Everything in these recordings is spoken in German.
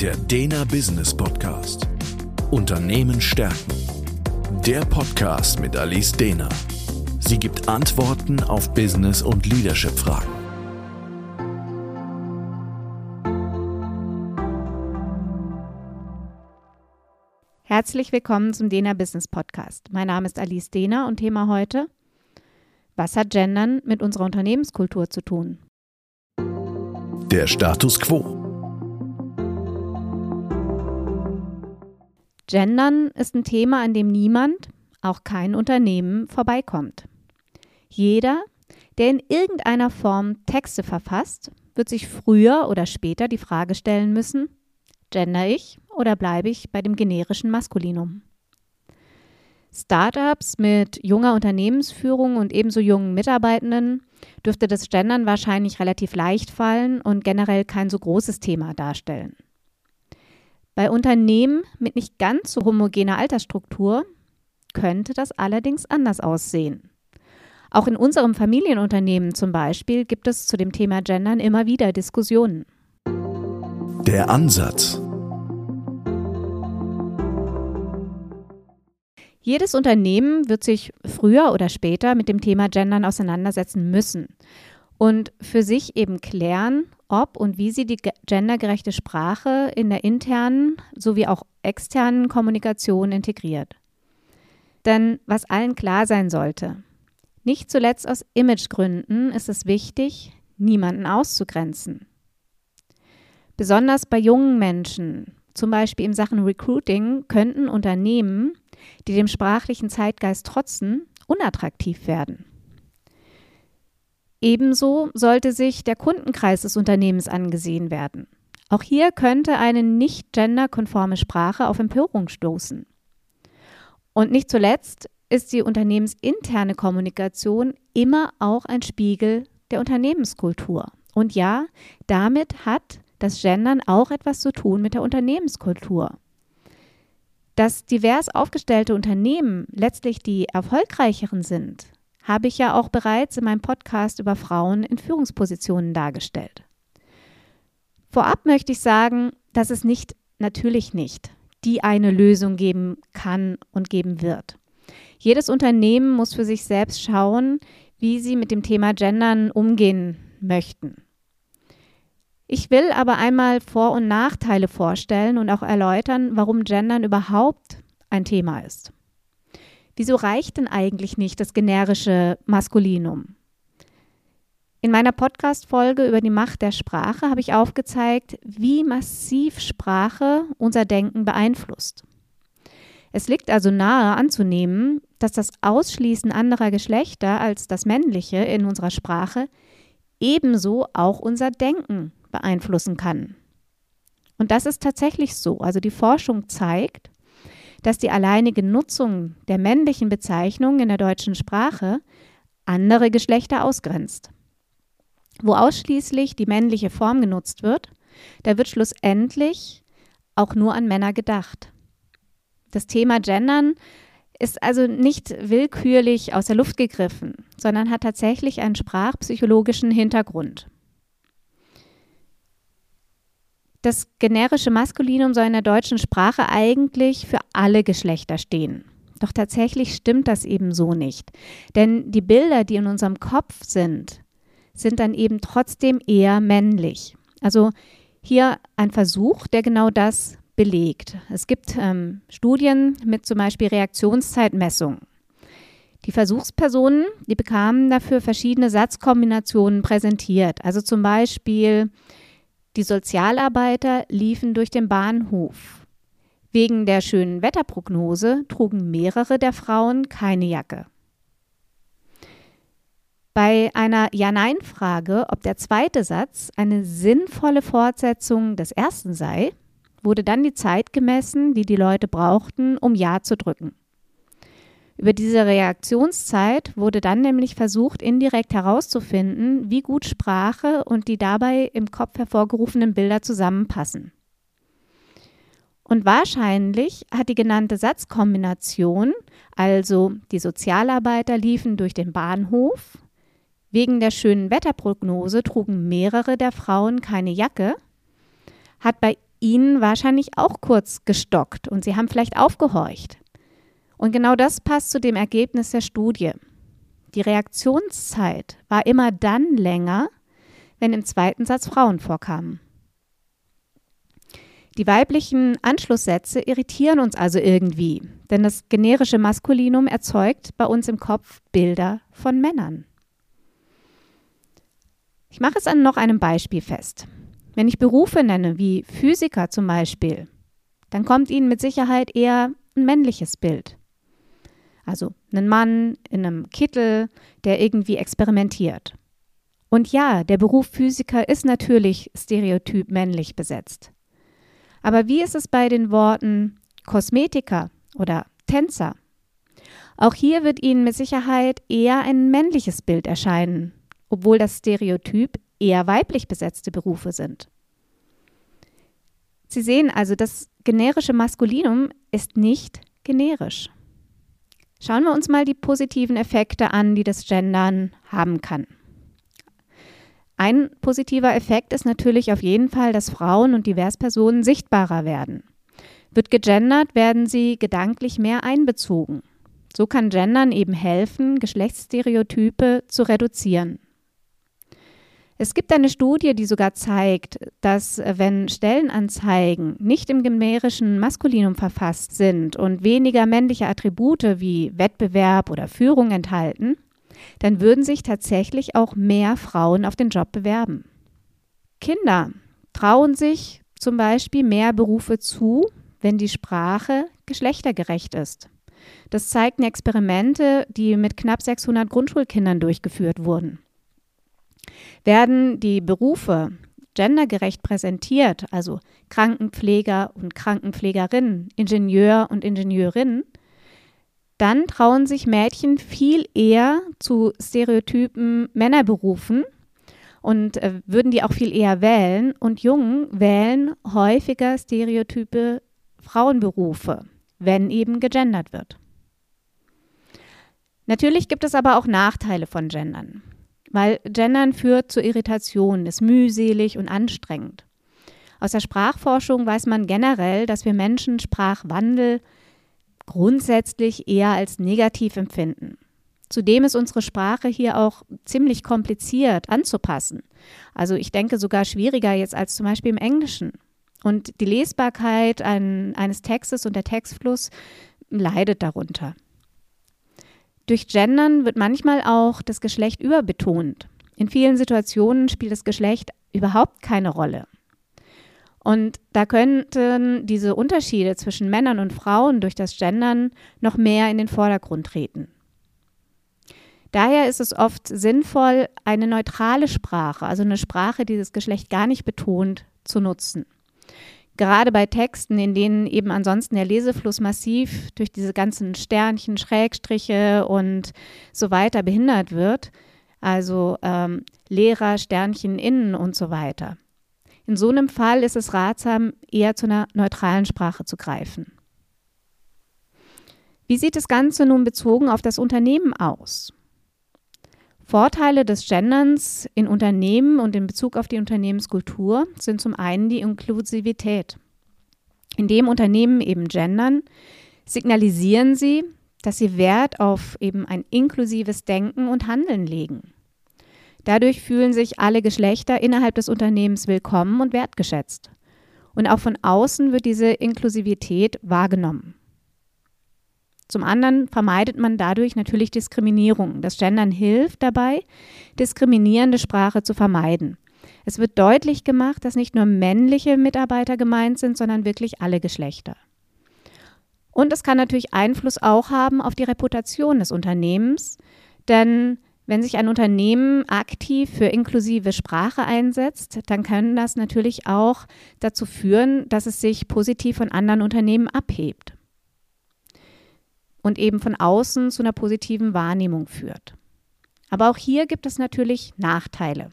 Der Dena Business Podcast. Unternehmen stärken. Der Podcast mit Alice Dena. Sie gibt Antworten auf Business- und Leadership-Fragen. Herzlich willkommen zum Dena Business Podcast. Mein Name ist Alice Dena und Thema heute: Was hat Gendern mit unserer Unternehmenskultur zu tun? Der Status quo. Gendern ist ein Thema, an dem niemand, auch kein Unternehmen, vorbeikommt. Jeder, der in irgendeiner Form Texte verfasst, wird sich früher oder später die Frage stellen müssen, gender ich oder bleibe ich bei dem generischen Maskulinum? Startups mit junger Unternehmensführung und ebenso jungen Mitarbeitenden dürfte das Gendern wahrscheinlich relativ leicht fallen und generell kein so großes Thema darstellen. Bei Unternehmen mit nicht ganz so homogener Altersstruktur könnte das allerdings anders aussehen. Auch in unserem Familienunternehmen zum Beispiel gibt es zu dem Thema Gendern immer wieder Diskussionen. Der Ansatz. Jedes Unternehmen wird sich früher oder später mit dem Thema Gendern auseinandersetzen müssen und für sich eben klären, ob und wie sie die gendergerechte Sprache in der internen sowie auch externen Kommunikation integriert. Denn was allen klar sein sollte, nicht zuletzt aus Imagegründen ist es wichtig, niemanden auszugrenzen. Besonders bei jungen Menschen, zum Beispiel in Sachen Recruiting, könnten Unternehmen, die dem sprachlichen Zeitgeist trotzen, unattraktiv werden. Ebenso sollte sich der Kundenkreis des Unternehmens angesehen werden. Auch hier könnte eine nicht genderkonforme Sprache auf Empörung stoßen. Und nicht zuletzt ist die unternehmensinterne Kommunikation immer auch ein Spiegel der Unternehmenskultur. Und ja, damit hat das Gendern auch etwas zu tun mit der Unternehmenskultur. Dass divers aufgestellte Unternehmen letztlich die erfolgreicheren sind, habe ich ja auch bereits in meinem Podcast über Frauen in Führungspositionen dargestellt. Vorab möchte ich sagen, dass es nicht, natürlich nicht, die eine Lösung geben kann und geben wird. Jedes Unternehmen muss für sich selbst schauen, wie sie mit dem Thema Gendern umgehen möchten. Ich will aber einmal Vor- und Nachteile vorstellen und auch erläutern, warum Gendern überhaupt ein Thema ist. Wieso reicht denn eigentlich nicht das generische Maskulinum? In meiner Podcast-Folge über die Macht der Sprache habe ich aufgezeigt, wie massiv Sprache unser Denken beeinflusst. Es liegt also nahe anzunehmen, dass das Ausschließen anderer Geschlechter als das männliche in unserer Sprache ebenso auch unser Denken beeinflussen kann. Und das ist tatsächlich so. Also die Forschung zeigt, dass die alleinige Nutzung der männlichen Bezeichnung in der deutschen Sprache andere Geschlechter ausgrenzt. Wo ausschließlich die männliche Form genutzt wird, da wird schlussendlich auch nur an Männer gedacht. Das Thema Gendern ist also nicht willkürlich aus der Luft gegriffen, sondern hat tatsächlich einen sprachpsychologischen Hintergrund. Das generische Maskulinum soll in der deutschen Sprache eigentlich für alle Geschlechter stehen. Doch tatsächlich stimmt das eben so nicht. Denn die Bilder, die in unserem Kopf sind, sind dann eben trotzdem eher männlich. Also hier ein Versuch, der genau das belegt. Es gibt ähm, Studien mit zum Beispiel Reaktionszeitmessung. Die Versuchspersonen, die bekamen dafür verschiedene Satzkombinationen präsentiert. Also zum Beispiel die Sozialarbeiter liefen durch den Bahnhof. Wegen der schönen Wetterprognose trugen mehrere der Frauen keine Jacke. Bei einer Ja-Nein-Frage, ob der zweite Satz eine sinnvolle Fortsetzung des ersten sei, wurde dann die Zeit gemessen, die die Leute brauchten, um Ja zu drücken. Über diese Reaktionszeit wurde dann nämlich versucht, indirekt herauszufinden, wie gut Sprache und die dabei im Kopf hervorgerufenen Bilder zusammenpassen. Und wahrscheinlich hat die genannte Satzkombination, also die Sozialarbeiter liefen durch den Bahnhof, wegen der schönen Wetterprognose trugen mehrere der Frauen keine Jacke, hat bei ihnen wahrscheinlich auch kurz gestockt und sie haben vielleicht aufgehorcht. Und genau das passt zu dem Ergebnis der Studie. Die Reaktionszeit war immer dann länger, wenn im zweiten Satz Frauen vorkamen. Die weiblichen Anschlusssätze irritieren uns also irgendwie, denn das generische Maskulinum erzeugt bei uns im Kopf Bilder von Männern. Ich mache es an noch einem Beispiel fest. Wenn ich Berufe nenne, wie Physiker zum Beispiel, dann kommt Ihnen mit Sicherheit eher ein männliches Bild. Also einen Mann in einem Kittel, der irgendwie experimentiert. Und ja, der Beruf Physiker ist natürlich stereotyp männlich besetzt. Aber wie ist es bei den Worten Kosmetiker oder Tänzer? Auch hier wird Ihnen mit Sicherheit eher ein männliches Bild erscheinen, obwohl das Stereotyp eher weiblich besetzte Berufe sind. Sie sehen also, das generische Maskulinum ist nicht generisch. Schauen wir uns mal die positiven Effekte an, die das Gendern haben kann. Ein positiver Effekt ist natürlich auf jeden Fall, dass Frauen und Diverspersonen sichtbarer werden. Wird gegendert, werden sie gedanklich mehr einbezogen. So kann Gendern eben helfen, Geschlechtsstereotype zu reduzieren. Es gibt eine Studie, die sogar zeigt, dass äh, wenn Stellenanzeigen nicht im generischen Maskulinum verfasst sind und weniger männliche Attribute wie Wettbewerb oder Führung enthalten, dann würden sich tatsächlich auch mehr Frauen auf den Job bewerben. Kinder trauen sich zum Beispiel mehr Berufe zu, wenn die Sprache geschlechtergerecht ist. Das zeigten Experimente, die mit knapp 600 Grundschulkindern durchgeführt wurden. Werden die Berufe gendergerecht präsentiert, also Krankenpfleger und Krankenpflegerinnen, Ingenieur und Ingenieurinnen, dann trauen sich Mädchen viel eher zu Stereotypen Männerberufen und äh, würden die auch viel eher wählen. Und Jungen wählen häufiger Stereotype Frauenberufe, wenn eben gegendert wird. Natürlich gibt es aber auch Nachteile von Gendern. Weil Gendern führt zu Irritationen, ist mühselig und anstrengend. Aus der Sprachforschung weiß man generell, dass wir Menschen Sprachwandel grundsätzlich eher als negativ empfinden. Zudem ist unsere Sprache hier auch ziemlich kompliziert anzupassen. Also ich denke sogar schwieriger jetzt als zum Beispiel im Englischen. Und die Lesbarkeit ein, eines Textes und der Textfluss leidet darunter. Durch Gendern wird manchmal auch das Geschlecht überbetont. In vielen Situationen spielt das Geschlecht überhaupt keine Rolle. Und da könnten diese Unterschiede zwischen Männern und Frauen durch das Gendern noch mehr in den Vordergrund treten. Daher ist es oft sinnvoll, eine neutrale Sprache, also eine Sprache, die das Geschlecht gar nicht betont, zu nutzen gerade bei Texten, in denen eben ansonsten der Lesefluss massiv durch diese ganzen Sternchen, Schrägstriche und so weiter behindert wird, also ähm, Lehrer, Sternchen innen und so weiter. In so einem Fall ist es ratsam, eher zu einer neutralen Sprache zu greifen. Wie sieht das Ganze nun bezogen auf das Unternehmen aus? Vorteile des Genderns in Unternehmen und in Bezug auf die Unternehmenskultur sind zum einen die Inklusivität. Indem Unternehmen eben gendern, signalisieren sie, dass sie Wert auf eben ein inklusives Denken und Handeln legen. Dadurch fühlen sich alle Geschlechter innerhalb des Unternehmens willkommen und wertgeschätzt. Und auch von außen wird diese Inklusivität wahrgenommen. Zum anderen vermeidet man dadurch natürlich Diskriminierung. Das Gendern hilft dabei, diskriminierende Sprache zu vermeiden. Es wird deutlich gemacht, dass nicht nur männliche Mitarbeiter gemeint sind, sondern wirklich alle Geschlechter. Und es kann natürlich Einfluss auch haben auf die Reputation des Unternehmens, denn wenn sich ein Unternehmen aktiv für inklusive Sprache einsetzt, dann kann das natürlich auch dazu führen, dass es sich positiv von anderen Unternehmen abhebt und eben von außen zu einer positiven Wahrnehmung führt. Aber auch hier gibt es natürlich Nachteile.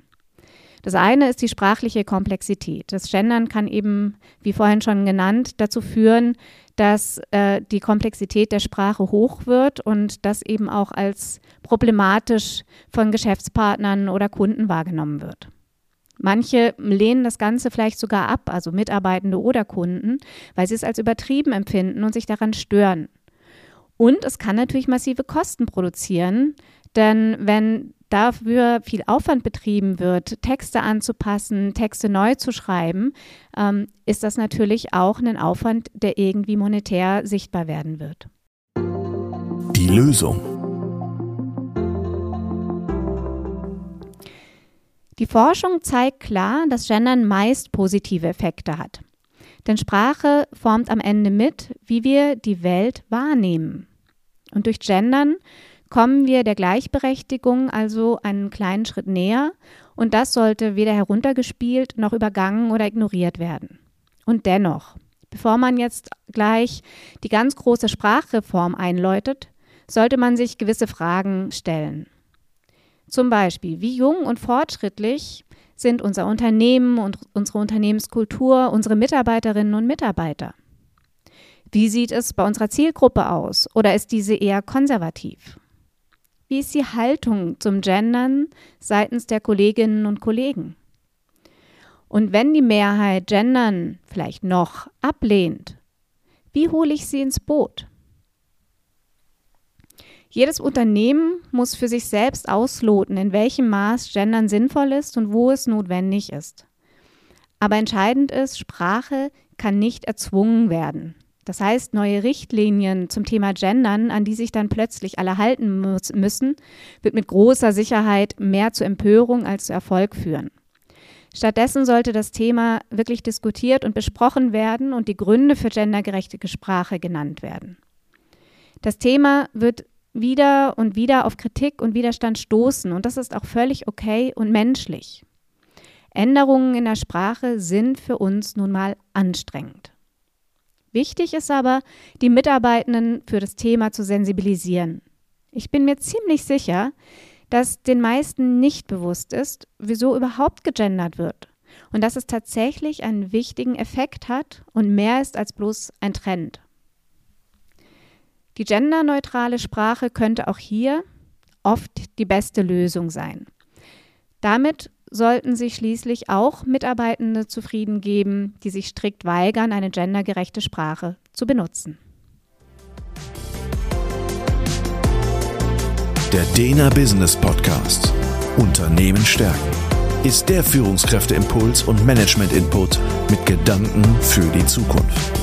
Das eine ist die sprachliche Komplexität. Das Gendern kann eben, wie vorhin schon genannt, dazu führen, dass äh, die Komplexität der Sprache hoch wird und das eben auch als problematisch von Geschäftspartnern oder Kunden wahrgenommen wird. Manche lehnen das Ganze vielleicht sogar ab, also Mitarbeitende oder Kunden, weil sie es als übertrieben empfinden und sich daran stören. Und es kann natürlich massive Kosten produzieren, denn wenn dafür viel Aufwand betrieben wird, Texte anzupassen, Texte neu zu schreiben, ähm, ist das natürlich auch ein Aufwand, der irgendwie monetär sichtbar werden wird. Die Lösung. Die Forschung zeigt klar, dass Gendern meist positive Effekte hat. Denn Sprache formt am Ende mit, wie wir die Welt wahrnehmen. Und durch Gendern kommen wir der Gleichberechtigung also einen kleinen Schritt näher und das sollte weder heruntergespielt noch übergangen oder ignoriert werden. Und dennoch, bevor man jetzt gleich die ganz große Sprachreform einläutet, sollte man sich gewisse Fragen stellen. Zum Beispiel, wie jung und fortschrittlich sind unser Unternehmen und unsere Unternehmenskultur, unsere Mitarbeiterinnen und Mitarbeiter? Wie sieht es bei unserer Zielgruppe aus oder ist diese eher konservativ? Wie ist die Haltung zum Gendern seitens der Kolleginnen und Kollegen? Und wenn die Mehrheit Gendern vielleicht noch ablehnt, wie hole ich sie ins Boot? Jedes Unternehmen muss für sich selbst ausloten, in welchem Maß Gendern sinnvoll ist und wo es notwendig ist. Aber entscheidend ist, Sprache kann nicht erzwungen werden. Das heißt, neue Richtlinien zum Thema Gendern, an die sich dann plötzlich alle halten müssen, wird mit großer Sicherheit mehr zu Empörung als zu Erfolg führen. Stattdessen sollte das Thema wirklich diskutiert und besprochen werden und die Gründe für gendergerechte Sprache genannt werden. Das Thema wird wieder und wieder auf Kritik und Widerstand stoßen und das ist auch völlig okay und menschlich. Änderungen in der Sprache sind für uns nun mal anstrengend. Wichtig ist aber, die Mitarbeitenden für das Thema zu sensibilisieren. Ich bin mir ziemlich sicher, dass den meisten nicht bewusst ist, wieso überhaupt gegendert wird und dass es tatsächlich einen wichtigen Effekt hat und mehr ist als bloß ein Trend. Die genderneutrale Sprache könnte auch hier oft die beste Lösung sein. Damit sollten sich schließlich auch Mitarbeitende zufrieden geben, die sich strikt weigern, eine gendergerechte Sprache zu benutzen. Der Dena Business Podcast Unternehmen stärken ist der Führungskräfteimpuls und Management-Input mit Gedanken für die Zukunft.